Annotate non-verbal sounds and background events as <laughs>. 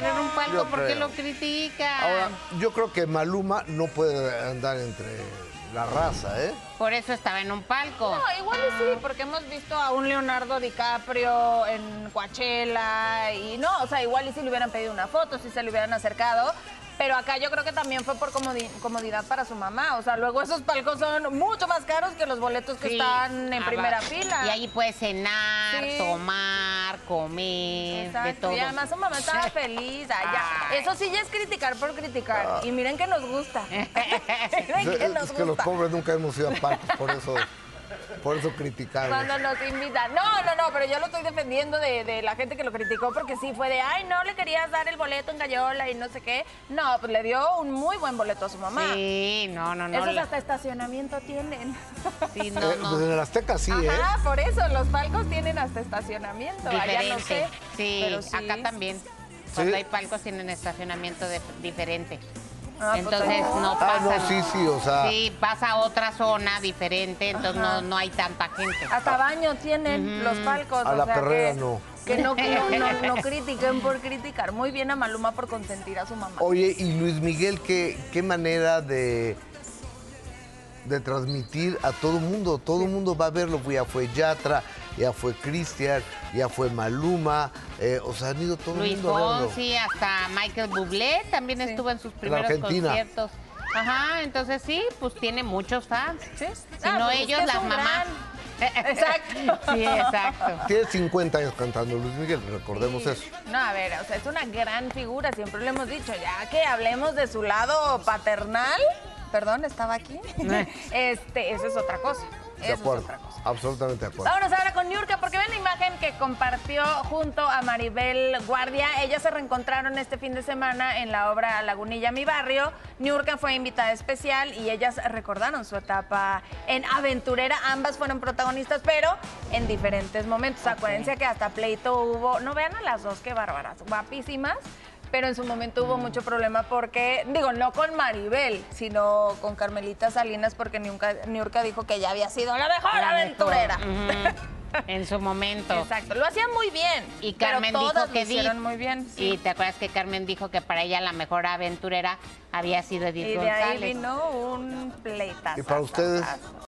tener un palco, Yo ¿por qué creo. lo critican? Ahora, yo creo que Maluma no puede andar entre la raza, ¿eh? Por eso estaba en un palco. No, igual y sí, porque hemos visto a un Leonardo DiCaprio en Coachella y no, o sea, igual y si le hubieran pedido una foto, si se le hubieran acercado. Pero acá yo creo que también fue por comodi- comodidad para su mamá. O sea, luego esos palcos son mucho más caros que los boletos que Sí, están en aba- primera fila. Y ahí puedes cenar, Sí. tomar, comer, de Exacto, todo. y además su mamá estaba <laughs> feliz. Ay. Eso sí ya es criticar por criticar. Y miren que nos gusta. <laughs> <laughs> miren que Es, nos es que los pobres nunca hemos ido a palcos, por eso, por eso criticamos. Cuando nos invitan. No, no, no, pero yo lo estoy defendiendo de, de la gente que lo criticó porque sí fue de, ay, no le querías dar el boleto en Gallola y no sé qué. No, pues le dio un muy buen boleto a su mamá. Sí, no, no, no. Esos hasta estacionamiento tienen. Sí, no, Eh, no. pues en el Azteca sí, ¿eh? Ajá, por eso, los palcos tienen hasta estacionamiento. Allá no sé. Sí, pero sí. acá también. Cuando hay palcos tienen estacionamiento de- diferente. Ah, pues, entonces no Ah, pasa. no, sí, sí, o sea. Sí, pasa a otra zona diferente, entonces no, no hay tanta gente. Hasta baño tienen los palcos. A o la sea perrera que, no. Que no, que no, no, no <laughs> critiquen por criticar. Muy bien a Maluma por consentir a su mamá. Oye, y Luis Miguel, ¿qué, qué manera de, de transmitir a todo el mundo? Todo el mundo va a verlo. Yatra, ya fue Cristian, ya fue Maluma. eh, o sea, han ido todo el Luis mundo a verlo. Fonsi, hasta Michael Bublé también Sí. estuvo en sus primeros Argentina. conciertos. Ajá, entonces sí, pues tiene muchos fans. ¿Sí? Si Ah, no pues es ellos, las mamás. <laughs> Exacto. Sí, exacto. Tiene 50 años cantando Luis Miguel, recordemos eso. No, a ver, o sea, es una gran figura, siempre lo hemos dicho, ya que hablemos de su lado paternal, perdón, estaba aquí, <laughs> este, eso es otra cosa, De eso es acuerdo, otra cosa. absolutamente de acuerdo. Vámonos ahora con Niurka, porque ven la imagen que compartió junto a Maribel Guardia. Ellas se reencontraron este fin de semana en la obra Lagunilla, mi barrio. Niurka fue invitada especial y ellas recordaron su etapa en aventurera. Ambas fueron protagonistas, pero en diferentes momentos. Acuérdense que hasta pleito hubo. No vean a las dos, qué bárbaras, guapísimas. Pero en su momento hubo mucho problema porque, digo, no con Maribel, sino con Carmelita Salinas, porque Niurka, Niurka dijo que ella había sido la mejor La aventurera. mejor. En su momento. Exacto, lo hacían muy bien. Y pero Carmen dijo que lo hicieron muy bien. Y te acuerdas que Carmen dijo que para ella la mejor aventurera había sido Edith Y de ahí González. vino un pleitazo. ¿Y para ustedes?